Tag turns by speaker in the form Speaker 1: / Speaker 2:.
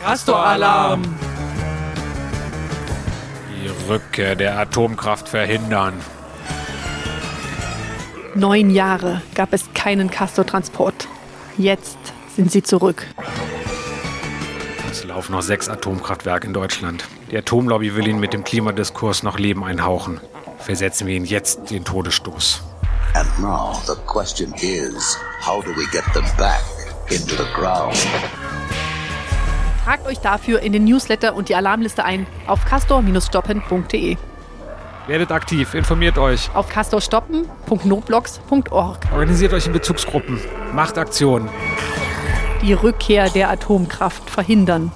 Speaker 1: Castor-Alarm!
Speaker 2: Die Rückkehr der Atomkraft verhindern.
Speaker 3: Neun Jahre gab es keinen Castor-Transport. Jetzt sind sie zurück.
Speaker 2: Es laufen noch sechs Atomkraftwerke in Deutschland. Die Atomlobby will ihnen mit dem Klimadiskurs noch Leben einhauchen. Versetzen wir ihnen jetzt den Todesstoß.
Speaker 4: And now the question is, how do we get them back into the ground?
Speaker 3: Tragt euch dafür in den Newsletter und die Alarmliste ein auf castor-stoppen.de.
Speaker 2: Werdet aktiv, informiert euch,
Speaker 3: Auf castorstoppen.noblogs.org.
Speaker 2: organisiert euch in Bezugsgruppen, macht Aktionen.
Speaker 3: Die Rückkehr der Atomkraft verhindern.